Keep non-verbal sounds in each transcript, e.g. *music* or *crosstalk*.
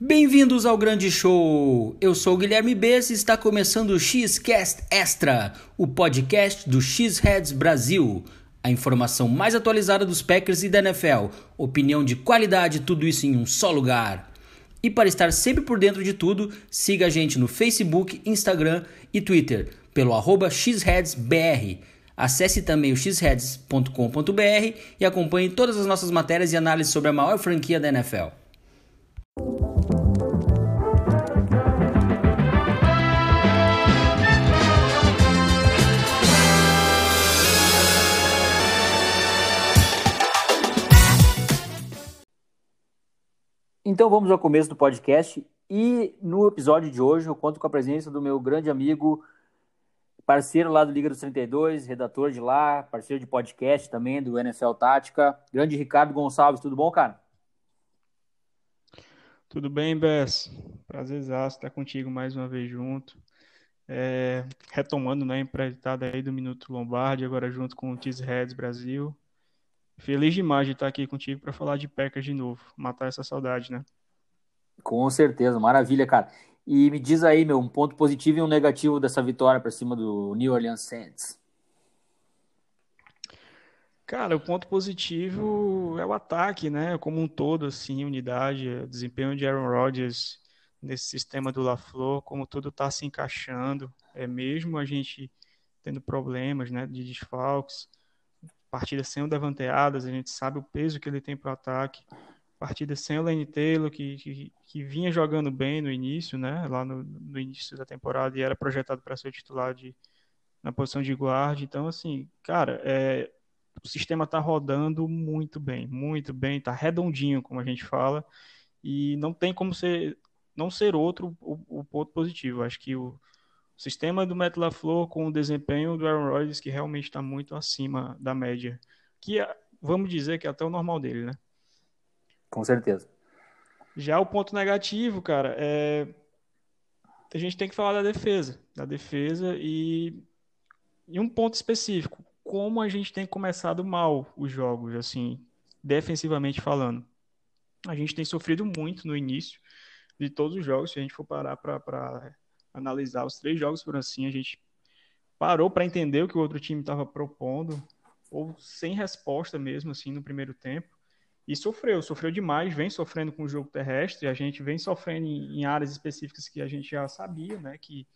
Bem-vindos ao grande show! Eu sou Guilherme Bess e está começando o X-Cast Extra, o podcast do X-Heads Brasil. A informação mais atualizada dos Packers e da NFL, opinião de qualidade, tudo isso em um só lugar. E para estar sempre por dentro de tudo, siga a gente no Facebook, Instagram e Twitter pelo arroba xheadsbr. Acesse também o xheads.com.br e acompanhe todas as nossas matérias e análises sobre a maior franquia da NFL. Então vamos ao começo do podcast e no episódio de hoje eu conto com a presença do meu grande amigo, parceiro lá do Liga dos 32, redator de lá, parceiro de podcast também do NFL Tática, grande Ricardo Gonçalves. Tudo bom, cara? Tudo bem, Bess? Prazer estar contigo mais uma vez junto. É, retomando né, a empreitada aí do Minuto Lombardi, agora junto com o Cheeseheads Brasil. Feliz demais de estar aqui contigo para falar de Packers de novo, matar essa saudade, né? Com certeza, maravilha, cara. E me diz aí, meu, um ponto positivo e um negativo dessa vitória para cima do New Orleans Saints. Cara, o ponto positivo é o ataque, né? Como um todo, assim, unidade, desempenho de Aaron Rodgers nesse sistema do LaFleur, como tudo está se encaixando. É mesmo a gente tendo problemas, né, de desfalques, partida sem o Davante Adams, a gente sabe o peso que ele tem para o ataque. Partida sem o Lane Taylor, que, que, que, vinha jogando bem no início, né? Lá no, no início da temporada e era projetado para ser titular de, na posição de guarda. Então, assim, cara, é, o sistema está rodando muito bem, muito bem, está redondinho, como a gente fala, e não tem como ser, não ser outro o, o ponto positivo. Acho que o, o sistema do Matt LaFleur com o desempenho do Aaron Rodgers que realmente está muito acima da média, que é, vamos dizer que é até o normal dele, né? Com certeza. Já o ponto negativo, cara, é a gente tem que falar da defesa, da defesa e e um ponto específico, como a gente tem começado mal os jogos, assim, defensivamente falando. A gente tem sofrido muito no início de todos os jogos, se a gente for parar para analisar os três jogos por assim, a gente parou para entender o que o outro time estava propondo, ou sem resposta mesmo, assim, no primeiro tempo. E sofreu, sofreu demais, vem sofrendo com o jogo terrestre, a gente vem sofrendo em, em áreas específicas que a gente já sabia, né, que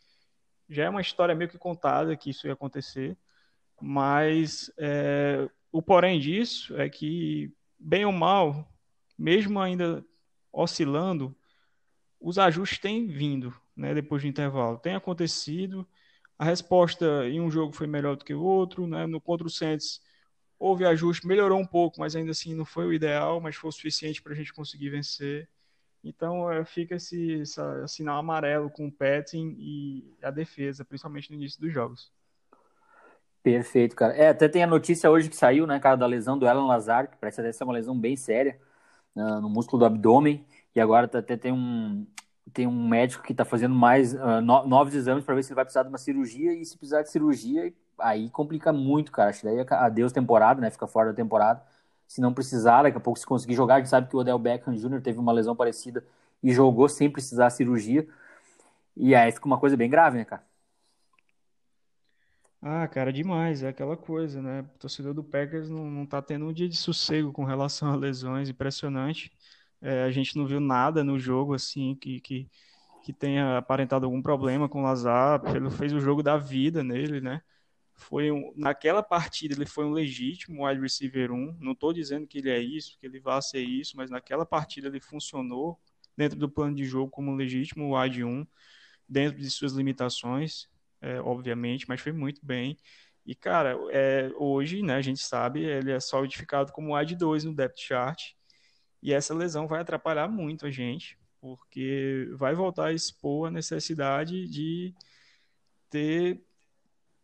já é uma história meio que contada que isso ia acontecer, mas é, o porém disso é que, bem ou mal, mesmo ainda oscilando, os ajustes têm vindo, né, depois do intervalo. Tem acontecido. A resposta em um jogo foi melhor do que o outro, né? No contra o Saints houve ajuste, melhorou um pouco, mas ainda assim não foi o ideal, mas foi o suficiente para a gente conseguir vencer. Então é, fica esse, esse, sinal amarelo com o Petting e a defesa, principalmente no início dos jogos. Perfeito, cara. É, até tem a notícia hoje que saiu, né, cara, da lesão do Alan Lazar, que parece até ser uma lesão bem séria uh, no músculo do abdômen, e agora tá, até tem um, tem um médico que está fazendo mais uh, no, novos exames para ver se ele vai precisar de uma cirurgia e se precisar de cirurgia aí complica muito, cara. Acho que daí adeus temporada, né? Fica fora da temporada. Se não precisar, daqui a pouco se conseguir jogar, a gente sabe que o Odell Beckham Jr. teve uma lesão parecida e jogou sem precisar cirurgia. E aí fica uma coisa bem grave, né, cara? Ah, cara, demais. É aquela coisa, né? O torcedor do Packers não, não tá tendo um dia de sossego com relação a lesões. Impressionante. É, a gente não viu nada no jogo assim que, que, que tenha aparentado algum problema com o Lazar. Ele fez o jogo da vida nele, né? Foi um, naquela partida ele foi um legítimo wide receiver 1. Não estou dizendo que ele é isso, que ele vá ser isso, mas naquela partida ele funcionou dentro do plano de jogo como um legítimo wide 1, dentro de suas limitações, é, obviamente, mas foi muito bem. E, cara, é, hoje, né, a gente sabe, ele é solidificado como wide 2 no depth chart. E essa lesão vai atrapalhar muito a gente, porque vai voltar a expor a necessidade de ter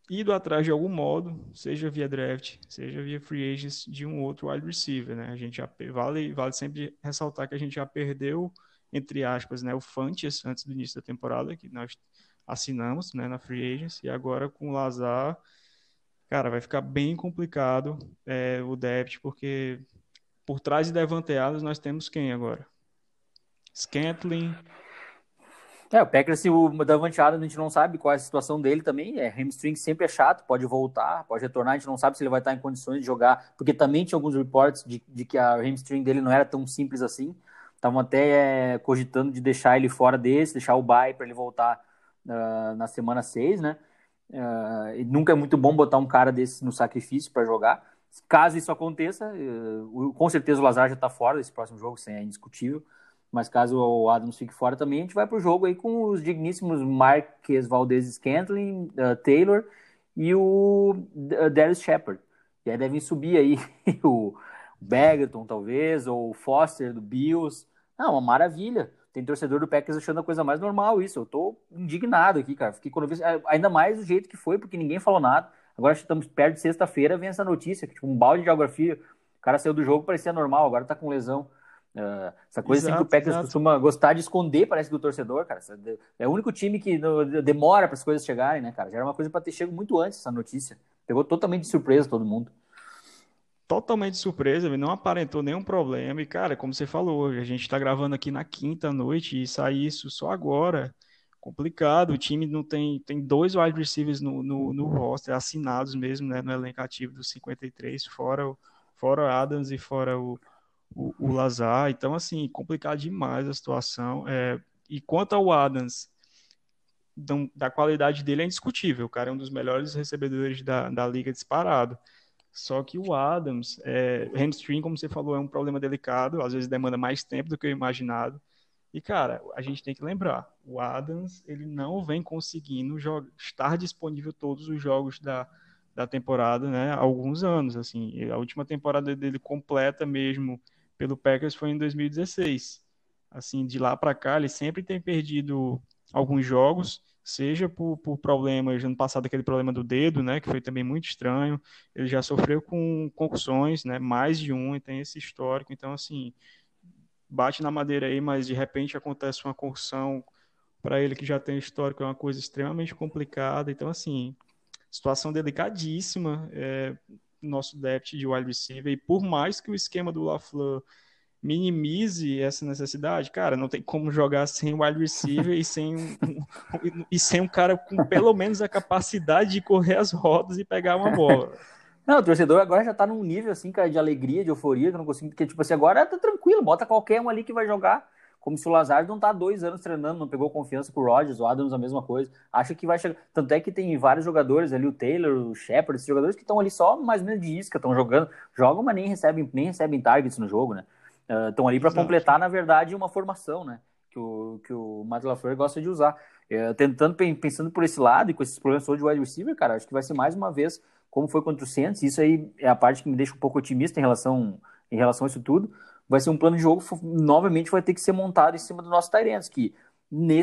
ido atrás de algum modo, seja via draft, seja via free agents, de um outro wide receiver, né? A gente já vale, vale sempre ressaltar que a gente já perdeu, entre aspas, né, o Fantes antes do início da temporada, que nós assinamos, né, na free agents, e agora com o Lazar, cara, vai ficar bem complicado é, o depth, porque por trás de Devante Adams nós temos quem agora? Scantling. É, o Packers, o Davante Adams, a gente não sabe qual é a situação dele também. É, hamstring sempre é chato, pode voltar, pode retornar, a gente não sabe se ele vai estar em condições de jogar, porque também tinha alguns reportes de, de que a hamstring dele não era tão simples assim. Estavam até é, cogitando de deixar ele fora desse, deixar o bye para ele voltar uh, na semana 6, né? Uh, nunca é muito bom botar um cara desse no sacrifício para jogar. Caso isso aconteça, uh, com certeza o Lazar já está fora desse próximo jogo, sem é indiscutível. Mas caso o Adams fique fora também, a gente vai para o jogo aí com os digníssimos Marques Valdez Scantling, uh, Taylor e o uh, Darius Shepard. E aí devem subir aí *laughs* o Begerton, talvez, ou o Foster do Bills. Não, uma maravilha. Tem torcedor do Packers achando a coisa mais normal isso. Eu tô indignado aqui, cara. Fiquei quando vi, ainda mais do jeito que foi, porque ninguém falou nada. Agora estamos perto de sexta-feira, vem essa notícia, que tipo, um balde de geografia. O cara saiu do jogo, parecia normal, agora tá com lesão. Uh, essa coisa exato, assim que o Packers exato. costuma gostar de esconder, parece, do torcedor, cara. É o único time que demora para as coisas chegarem, né, cara? Já era uma coisa para ter chego muito antes essa notícia. Pegou totalmente de surpresa todo mundo. Totalmente de surpresa, não aparentou nenhum problema. E, cara, como você falou, a gente está gravando aqui na quinta noite e sair isso só agora. Complicado. O time não tem. Tem dois wide receivers no, no, no roster, assinados mesmo, né? No elenco ativo dos 53, fora o, fora o Adams e fora o o, o Lazar. Então, assim, complicado demais a situação. É, e quanto ao Adams, da qualidade dele é indiscutível. O cara é um dos melhores recebedores da, da liga disparado. Só que o Adams, é, hamstring, como você falou, é um problema delicado, às vezes demanda mais tempo do que eu imaginado. E, cara, a gente tem que lembrar, o Adams, ele não vem conseguindo estar disponível todos os jogos da, da temporada, né, há alguns anos, assim. A última temporada dele completa mesmo, pelo Packers foi em 2016. Assim, de lá para cá, ele sempre tem perdido alguns jogos, seja por, por problemas, ano passado aquele problema do dedo, né, que foi também muito estranho, ele já sofreu com concussões, né, mais de um, e tem esse histórico, então, assim, bate na madeira aí, mas de repente acontece uma concussão para ele que já tem histórico, é uma coisa extremamente complicada, então, assim, situação delicadíssima, é, nosso depth de wide receiver, e por mais que o esquema do LaFleur minimize essa necessidade, cara, não tem como jogar sem wide receiver *laughs* e sem um, e sem um cara com pelo menos a capacidade de correr as rodas e pegar uma bola. Não, o torcedor agora já tá num nível assim, cara, de alegria, de euforia, que eu não consigo, porque tipo assim, agora tá tranquilo, bota qualquer um ali que vai jogar como se o Lazard não tá dois anos treinando, não pegou confiança com o Rodgers, o Adams a mesma coisa. Acha que vai chegar. Tanto é que tem vários jogadores ali, o Taylor, o Shepard, esses jogadores que estão ali só mais ou menos de isca, estão jogando, jogam, mas nem recebem, nem recebem targets no jogo, né? Estão uh, ali para completar, na verdade, uma formação, né? Que o, que o Matt LaFleur gosta de usar. Uh, tentando, pensando por esse lado e com esses problemas de wide receiver, cara, acho que vai ser mais uma vez como foi contra o Saints. Isso aí é a parte que me deixa um pouco otimista em relação, em relação a isso tudo vai ser um plano de jogo, novamente vai ter que ser montado em cima do nosso Tyrants, que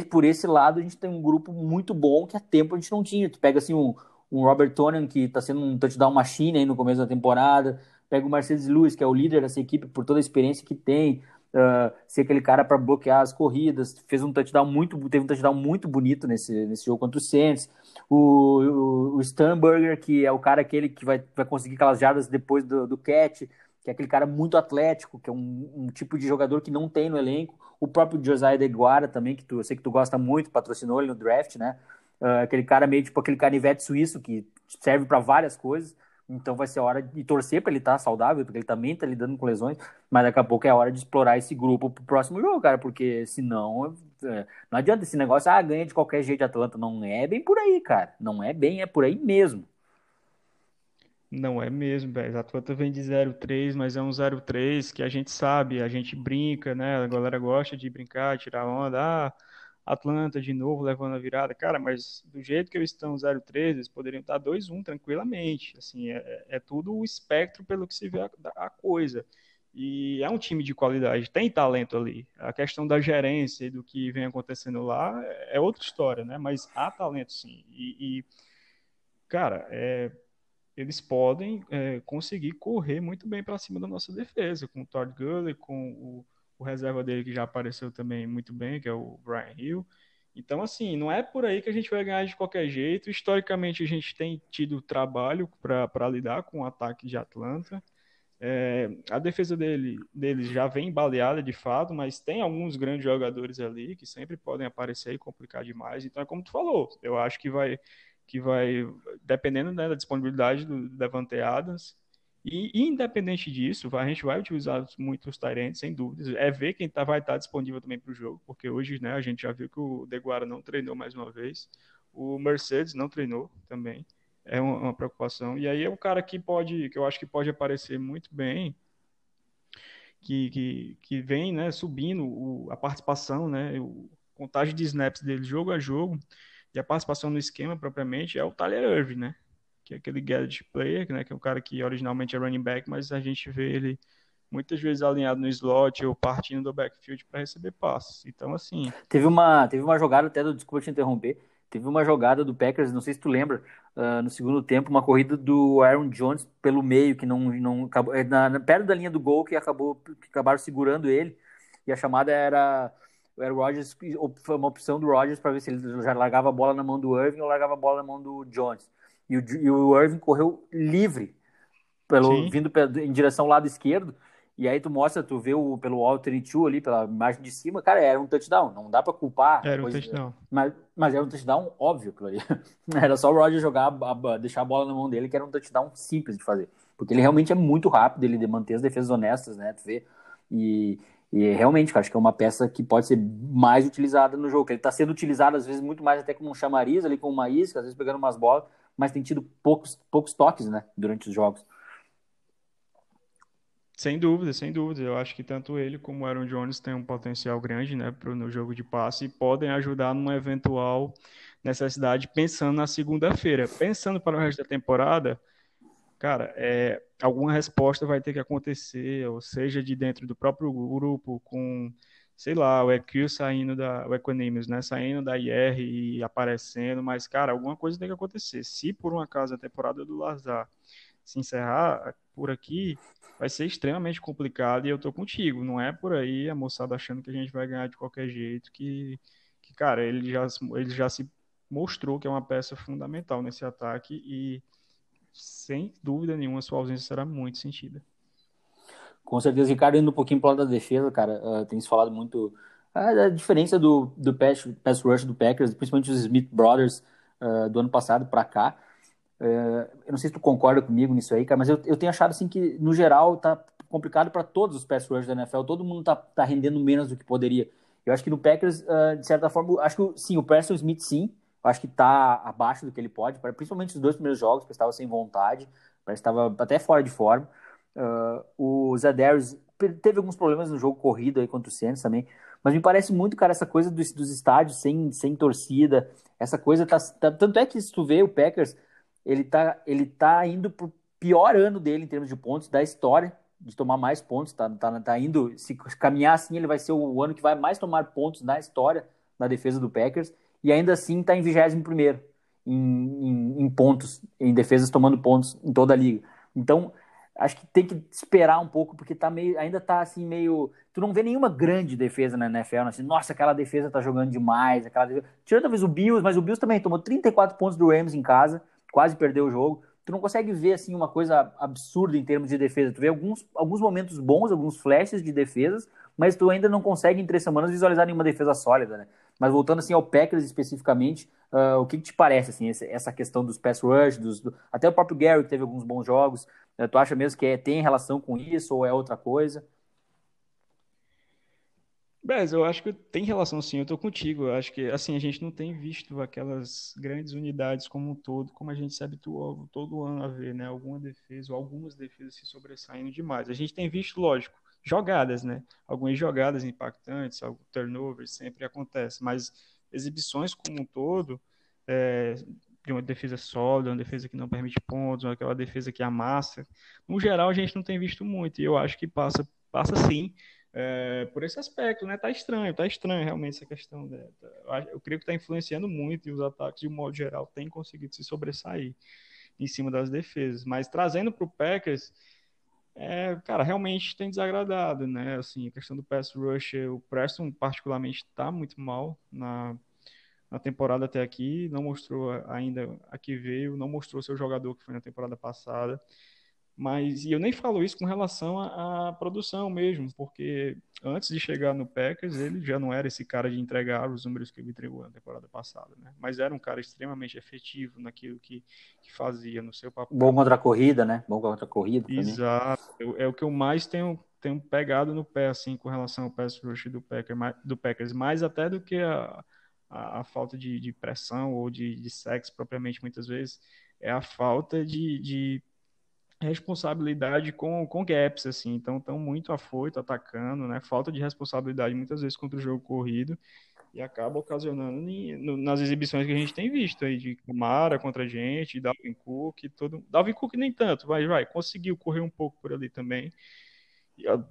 por esse lado a gente tem um grupo muito bom que há tempo a gente não tinha. Tu pega assim um, um Robert Tonian, que está sendo um touchdown machine aí no começo da temporada, pega o Mercedes Lewis, que é o líder dessa equipe por toda a experiência que tem, uh, ser aquele cara para bloquear as corridas, fez um touchdown muito, teve um touchdown muito bonito nesse, nesse jogo contra o Saints. O, o, o que é o cara aquele que vai, vai conseguir aquelas jardas depois do, do catch, que é aquele cara muito atlético, que é um, um, tipo de jogador que não tem no elenco. O próprio Josiah Deguara também, que tu, eu sei que tu gosta muito, patrocinou ele no draft, né? Uh, aquele cara meio tipo aquele canivete suíço que serve para várias coisas. Então vai ser hora de torcer para ele estar tá saudável, porque ele também está lidando com lesões, mas daqui a pouco é a hora de explorar esse grupo pro próximo jogo, cara, porque senão é, não adianta esse negócio, ah, ganha de qualquer jeito Atlanta. Não é bem por aí, cara. Não é bem, é por aí mesmo. Não é mesmo, velho. A Atlanta vem de 0-3, mas é um 0-3 que a gente sabe, a gente brinca, né? A galera gosta de brincar, tirar onda. Ah, Atlanta de novo levando a virada. Cara, mas do jeito que eles estão 0-3, eles poderiam estar 2-1 tranquilamente. Assim, é, é, tudo o espectro pelo que se vê a, a, coisa. E é um time de qualidade, tem talento ali. A questão da gerência e do que vem acontecendo lá é outra história, né? Mas há talento sim. E, e cara, é eles podem é, conseguir correr muito bem para cima da nossa defesa, com o Todd Gurley, com o, o, reserva dele que já apareceu também muito bem, que é o Brian Hill. Então, assim, não é por aí que a gente vai ganhar de qualquer jeito. Historicamente, a gente tem tido trabalho para lidar com o ataque de Atlanta. É, a defesa dele, deles já vem baleada de fato, mas tem alguns grandes jogadores ali que sempre podem aparecer e complicar demais. Então é como tu falou, eu acho que vai, que vai dependendo né, da disponibilidade do Devante Adams. E independente disso, a gente vai utilizar muito os Tyrants, sem dúvidas. É ver quem tá, vai estar tá disponível também para o jogo, porque hoje né, a gente já viu que o Deguara não treinou mais uma vez, o Mercedes não treinou também é uma, uma, preocupação. E aí é o cara que pode, que eu acho que pode aparecer muito bem, que, que, que vem né, subindo o, a participação, né, o contagem de snaps dele jogo a jogo, e a participação no esquema propriamente é o Tyler Irving, né? Que é aquele gadget player, né? Que é o cara que originalmente é running back, mas a gente vê ele muitas vezes alinhado no slot ou partindo do backfield para receber passes. Então, assim. Teve uma, teve uma jogada até do. Desculpa te interromper. Teve uma jogada do Packers, não sei se tu lembra, uh, no segundo tempo, uma corrida do Aaron Jones pelo meio, que não, não acabou, é, na, perto da linha do gol, que acabou que acabaram segurando ele, e a chamada era, era Rodgers, uma opção do Rodgers para ver se ele já largava a bola na mão do Irving ou largava a bola na mão do Jones. E o, e o Irving correu livre, pelo, vindo em direção ao lado esquerdo, e aí tu mostra, tu vê o, pelo 32 ali, pela imagem de cima, cara, era um touchdown. Não dá pra culpar. Era um touchdown. Mas, mas era um touchdown óbvio aquilo ali. *laughs* Era só o Roger jogar, deixar a bola na mão dele, que era um touchdown simples de fazer. Porque ele realmente é muito rápido, ele mantém as defesas honestas, né? Tu vê. E, e realmente, cara, acho que é uma peça que pode ser mais utilizada no jogo. Ele tá sendo utilizado, às vezes, muito mais até como um chamariz ali, com uma isca, às vezes pegando umas bolas, mas tem tido poucos, poucos toques, né? Durante os jogos. Sem dúvida, sem dúvida. Eu acho que tanto ele como o Aaron Jones têm um potencial grande né, pro, no jogo de passe e podem ajudar numa eventual necessidade pensando na segunda-feira. Pensando para o resto da temporada, cara, é, alguma resposta vai ter que acontecer, ou seja, de dentro do próprio grupo, com, sei lá, o EQ saindo da, o Equanimous, né, saindo da IR e aparecendo, mas, cara, alguma coisa tem que acontecer. Se por um acaso a temporada do Lazar se encerrar por aqui, vai ser extremamente complicado e eu tô contigo. Não é por aí a moçada achando que a gente vai ganhar de qualquer jeito, que, que cara, ele já, ele já se mostrou que é uma peça fundamental nesse ataque e sem dúvida nenhuma sua ausência será muito sentida. Com certeza, Ricardo, indo um pouquinho para o lado da defesa, cara, uh, tem se falado muito uh, da diferença do, do pass, pass rush do Packers, principalmente os Smith Brothers uh, do ano passado para cá. É, eu não sei se tu concorda comigo nisso aí, cara, mas eu, eu tenho achado assim que, no geral, tá complicado para todos os pass rushers da NFL. Todo mundo tá, tá rendendo menos do que poderia. Eu acho que no Packers, uh, de certa forma, acho que sim, o Preston Smith sim, acho que tá abaixo do que ele pode, principalmente os dois primeiros jogos, que estava sem vontade, parece que estava até fora de forma. Uh, o Zadarius teve alguns problemas no jogo corrido aí contra o Saints também, mas me parece muito, cara, essa coisa dos, dos estádios sem, sem torcida, essa coisa tá, tá, Tanto é que se tu vê o Packers, ele tá, ele tá indo pro pior ano dele em termos de pontos da história, de tomar mais pontos, tá, tá, tá indo, se caminhar assim, ele vai ser o ano que vai mais tomar pontos na história na defesa do Packers, e ainda assim tá em 21 primeiro em, em, em pontos, em defesas tomando pontos em toda a liga. Então, acho que tem que esperar um pouco, porque tá meio, ainda tá assim meio. Tu não vê nenhuma grande defesa na NFL, assim, nossa, aquela defesa tá jogando demais, aquela defesa... Tirando talvez o Bills, mas o Bills também tomou 34 pontos do Rams em casa quase perdeu o jogo. Tu não consegue ver assim uma coisa absurda em termos de defesa. Tu vê alguns, alguns momentos bons, alguns flashes de defesas, mas tu ainda não consegue em três semanas visualizar nenhuma defesa sólida, né? Mas voltando assim ao Packers especificamente, uh, o que, que, te parece assim essa questão dos pass rush, dos, do... até o próprio Gary teve alguns bons jogos. Uh, tu acha mesmo que é, tem relação com isso ou é outra coisa? Bez, eu acho que tem relação sim, eu tô contigo. Eu acho que assim, a gente não tem visto aquelas grandes unidades como um todo, como a gente se habituou todo ano a ver, né? Alguma defesa ou algumas defesas se sobressaindo demais. A gente tem visto, lógico, jogadas, né? Algumas jogadas impactantes, algum turnover sempre acontece, mas exibições como um todo, é, de uma defesa sólida, uma defesa que não permite pontos, aquela defesa que amassa, no geral a gente não tem visto muito, e eu acho que passa, passa sim é, por esse aspecto, né? Tá estranho, tá estranho realmente essa questão. Né? Eu creio que está influenciando muito e os ataques, de um modo geral, têm conseguido se sobressair em cima das defesas. Mas trazendo para o Packers, é, cara, realmente tem desagradado, né? Assim, a questão do pass rush, o Preston particularmente está muito mal na, na temporada até aqui, não mostrou ainda a que veio, não mostrou seu jogador que foi na temporada passada. Mas, e eu nem falo isso com relação à, à, produção mesmo, porque antes de chegar no Packers, ele já não era esse cara de entregar os números que ele entregou na temporada passada, né? Mas era um cara extremamente efetivo naquilo que, que fazia, no seu papel. Bom contra a corrida, né? Bom contra a corrida. Exato. É o que eu mais tenho, tenho pegado no pé, assim, com relação ao pass rush do, Packer, do Packers, mais até do que a, a, a falta de, de, pressão ou de, de sexo propriamente, muitas vezes, é a falta de, de responsabilidade com, com gaps, assim, então estão muito afoito, atacando, né, falta de responsabilidade muitas vezes contra o jogo corrido. E acaba ocasionando nas exibições que a gente tem visto aí de Mara contra a gente, Dalvin Cook, todo, Dalvin Cook nem tanto, vai, vai, conseguiu correr um pouco por ali também,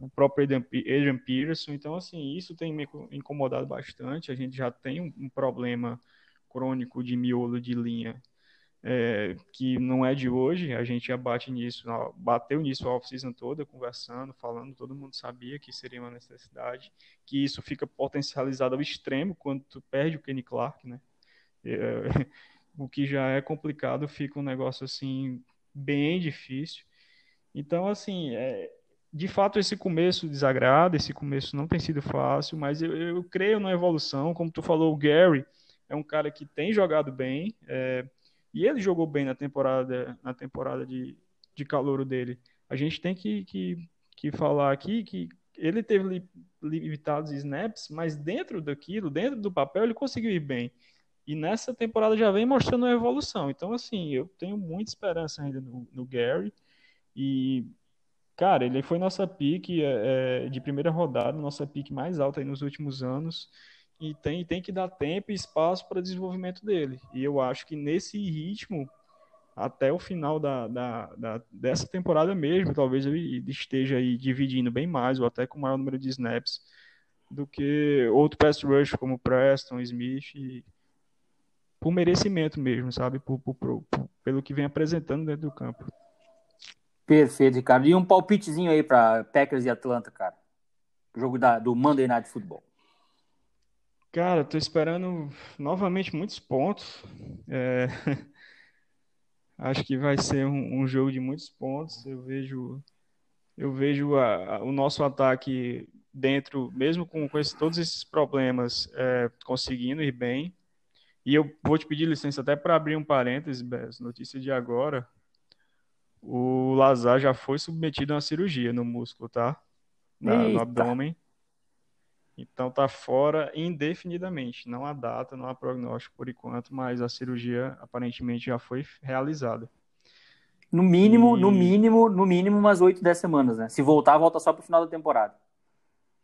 o próprio Adrian, Peterson, então assim, isso tem me incomodado bastante, a gente já tem um, problema crônico de miolo de linha é, que não é de hoje, a gente já nisso, bateu nisso a off-season toda, conversando, falando, todo mundo sabia que seria uma necessidade, que isso fica potencializado ao extremo quando tu perde o Kenny Clark, né? É, *laughs* o que já é complicado fica um negócio assim bem difícil. Então, assim, é, de fato esse começo desagrada, esse começo não tem sido fácil, mas eu, eu creio na evolução, como tu falou, o Gary é um cara que tem jogado bem, é, e ele jogou bem na temporada, na temporada de, de calouro dele. A gente tem que, que, que falar aqui que ele teve limitados snaps, mas dentro daquilo, dentro do papel, ele conseguiu ir bem. E nessa temporada já vem mostrando a evolução. Então, assim, eu tenho muita esperança ainda no, no Gary. E, cara, ele foi nossa pique é, é de primeira rodada, nossa pique mais alta nos últimos anos e tem, tem que dar tempo e espaço para desenvolvimento dele. E eu acho que nesse ritmo, até o final da, da, da, dessa temporada mesmo, talvez ele esteja aí dividindo bem mais, ou até com maior número de snaps, do que outro pass rush como Preston, Smith, e, por merecimento mesmo, sabe? Por, por, por, pelo que vem apresentando dentro do campo. Perfeito, Ricardo. E um palpitezinho aí para Packers e Atlanta, cara. Jogo da, do Monday Night Football. Cara, tô esperando novamente muitos pontos. É... *laughs* Acho que vai ser um, um, jogo de muitos pontos. Eu vejo, eu vejo a, a, o nosso ataque dentro, mesmo com, com esse, todos esses problemas, é, conseguindo ir bem. E eu vou te pedir licença até para abrir um parênteses, Bess, notícia de agora. O Lazar já foi submetido a uma cirurgia no músculo, tá? Na, no abdômen. Então tá fora indefinidamente. Não há data, não há prognóstico por enquanto, mas a cirurgia aparentemente já foi realizada. No mínimo, e... no mínimo, no mínimo umas 8, 10 semanas, né? Se voltar, volta só pro final da temporada.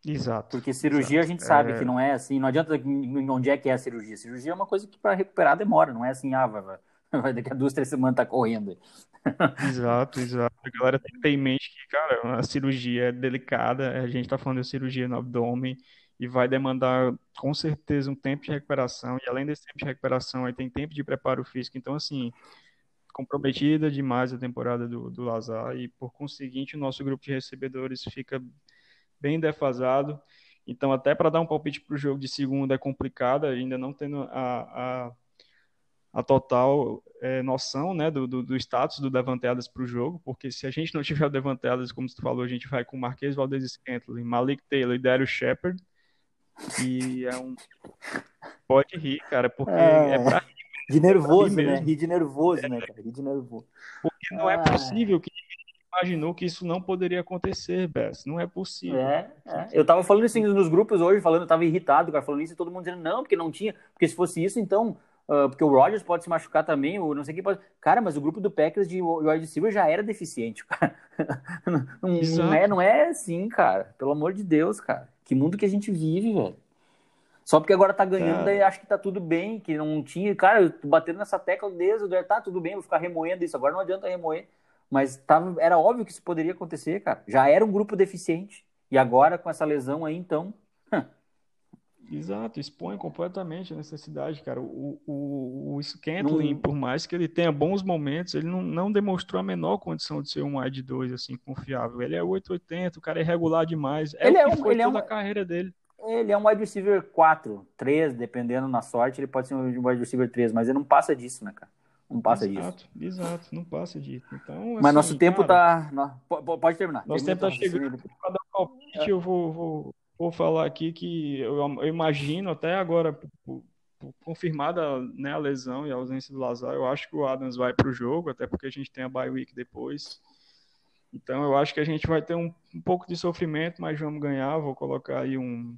Exato. Porque cirurgia exato. a gente sabe é... que não é assim, não adianta onde é que é a cirurgia. Cirurgia é uma coisa que para recuperar demora, não é assim, ah, vai, vai, *laughs* daqui a duas, três semanas tá correndo. Exato, *laughs* exato. A galera tem que ter em mente que, cara, a cirurgia é delicada, a gente tá falando de cirurgia no abdômen, e vai demandar com certeza um tempo de recuperação, e além desse tempo de recuperação, aí tem tempo de preparo físico, então assim, comprometida demais a temporada do, do Lazar, e por conseguinte o nosso grupo de recebedores fica bem defasado, então até para dar um palpite para o jogo de segunda é complicado, ainda não tendo a, a, a total é, noção né, do, do, do, status do Devanteadas para o jogo, porque se a gente não tiver o Devanteadas, como você falou, a gente vai com Marquês Valdez Scantling, Malik Taylor e Dario Shepard, e é um. Pode rir, cara, porque é, é pra rir. De nervoso, né? Rir de nervoso, né, cara? Rir de nervoso. Porque não é ah. é possível que imaginou que isso não poderia acontecer, Bess. Não é possível. É, é. Eu tava falando isso nos grupos hoje, falando, eu tava irritado, cara, falando isso, e todo mundo dizendo, não, porque não tinha. Porque se fosse isso, então. Uh, porque o Rogers pode se machucar também, ou não sei quem pode. Cara, mas o grupo do Packers de wide receiver já era deficiente, *laughs* cara. não, não, é, não é assim, cara. Pelo amor de Deus, cara. Que mundo que a gente vive, velho. Só porque agora tá ganhando, daí acho que tá tudo bem, que não tinha. Cara, eu tô batendo nessa tecla desde o tá tudo bem, vou ficar remoendo isso. Agora não adianta remoer. Mas tava, era óbvio que isso poderia acontecer, cara. Já era um grupo deficiente. E agora, com essa lesão aí, então. Exato, expõe completamente a necessidade, cara. O, o, o Scantling, não... por mais que ele tenha bons momentos, ele não, não demonstrou a menor condição de ser um wide 2 assim, confiável. Ele é 880, o cara é regular demais. É ele o que é um, foi toda é um... a carreira dele. Ele é um wide receiver 4, 3, dependendo na sorte, ele pode ser um wide receiver 3, mas ele não passa disso, né, cara? Não passa exato, disso. Exato, não passa disso. Então, Mas assim, nosso tempo cara, tá. Pode terminar. Nosso tempo tá chegando. Para dar palpite, é. eu vou, vou, vou falar aqui que eu, eu imagino até agora, por, por, confirmada né, a lesão e a ausência do Lazar, eu acho que o Adams vai para o jogo, até porque a gente tem a bye week depois. Então eu acho que a gente vai ter um, um pouco de sofrimento, mas vamos ganhar. Vou colocar aí um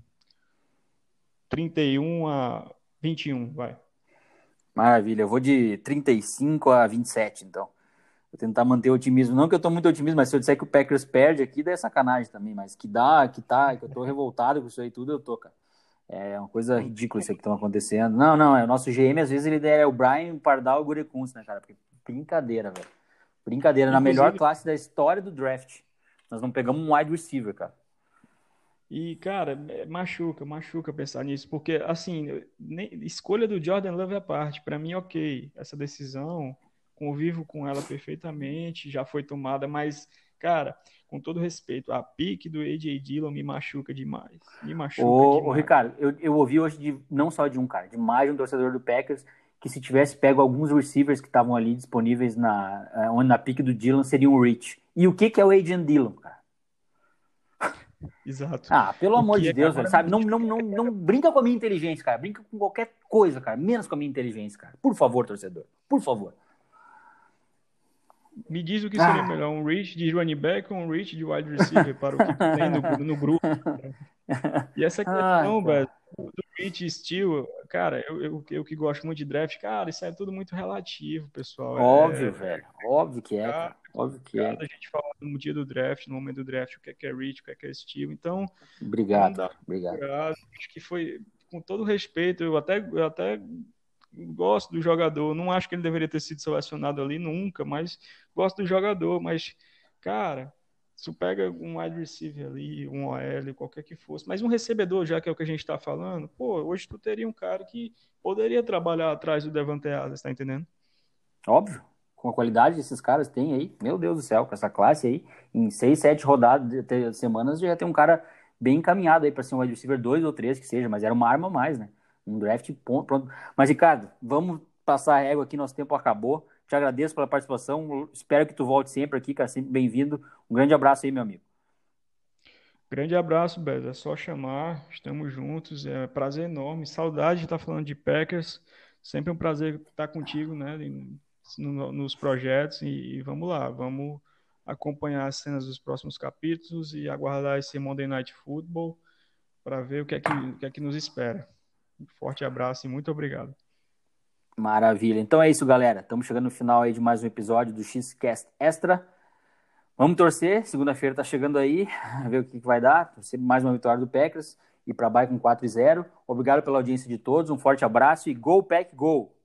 31 a 21, vai. Maravilha, eu vou de 35 a 27, então. Vou tentar manter o otimismo. Não que eu tô muito otimista, mas se eu disser que o Packers perde aqui, daí é sacanagem também. Mas que dá, que tá, que eu tô revoltado com isso aí tudo, eu tô, cara. É uma coisa ridícula isso que tá acontecendo. Não, não, é o nosso GM, às vezes ele é o Brian Pardal Gurekunz, né, cara? Porque brincadeira, velho. Brincadeira, na melhor classe da história do draft. Nós não pegamos um wide receiver, cara. E, cara, é, machuca, machuca pensar nisso, porque, assim, nem, escolha do Jordan Love à parte, para mim, ok, essa decisão, convivo com ela perfeitamente, já foi tomada, mas, cara, com todo respeito, a pique do AJ Dillon me machuca demais, me machuca ô, demais. Ô, Ricardo, eu, eu ouvi hoje de, não só de um cara, de mais de um torcedor do Packers, que se tivesse pego alguns receivers que estavam ali disponíveis na, eh, na pique do Dillon, seria um reach. E o que, que é o Adrian Dillon, cara? Exato. Ah, pelo amor de é Deus, velho, sabe? Não, não, *laughs* não, não brinca com a minha inteligência, cara. Brinca com qualquer coisa, cara. Menos com a minha inteligência, cara. Por favor, torcedor. Por favor. Me diz o que seria ah. melhor, um reach de running back ou um reach de wide receiver para o que tem no, no grupo. *laughs* E essa questão, ah, velho, do reach steel, cara, eu, eu, eu, que gosto muito de draft, cara, isso é tudo muito relativo, pessoal. Óbvio, é, velho. Óbvio que é, cara. Óbvio que é. A gente fala no dia do draft, no momento do draft, o que é, que é reach, o que é, que é steel. Então. Obrigado. Obrigado. Acho que foi, com todo respeito, eu até, eu até gosto do jogador. Não acho que ele deveria ter sido selecionado ali nunca, mas gosto do jogador. Mas, cara, se pega um wide receiver ali, um OL, qualquer que fosse, mas um recebedor, já que é o que a gente está falando, pô, hoje tu teria um cara que poderia trabalhar atrás do Devante Adams, tá entendendo? Óbvio. Com a qualidade que esses caras têm aí, meu Deus do céu, com essa classe aí, em seis, sete rodadas, semanas, já tem um cara bem encaminhado aí para ser um wide receiver 2 ou 3 que seja, mas era uma arma a mais, né? Um draft pronto. Mas, Ricardo, vamos passar a régua aqui, nosso tempo acabou. Te agradeço pela participação. Espero que tu volte sempre aqui, cara. Sempre bem-vindo. Um grande abraço aí, meu amigo. Grande abraço, Beto. É só chamar. Estamos juntos. É um prazer enorme. Saudade de estar falando de Packers. Sempre um prazer estar contigo, né? Nos projetos. E vamos lá. Vamos acompanhar as cenas dos próximos capítulos e aguardar esse Monday Night Football para ver o que é que, o que, é que nos espera. Um forte abraço e muito obrigado. Maravilha. Então é isso, galera. Estamos chegando no final aí de mais um episódio do Xcast Extra. Vamos torcer. Segunda-feira tá chegando aí. *laughs* Ver o que, que vai dar. Torcer mais uma vitória do Packers. E para baixo com 4 e 0. Obrigado pela audiência de todos. Um forte abraço e Go Pack Go!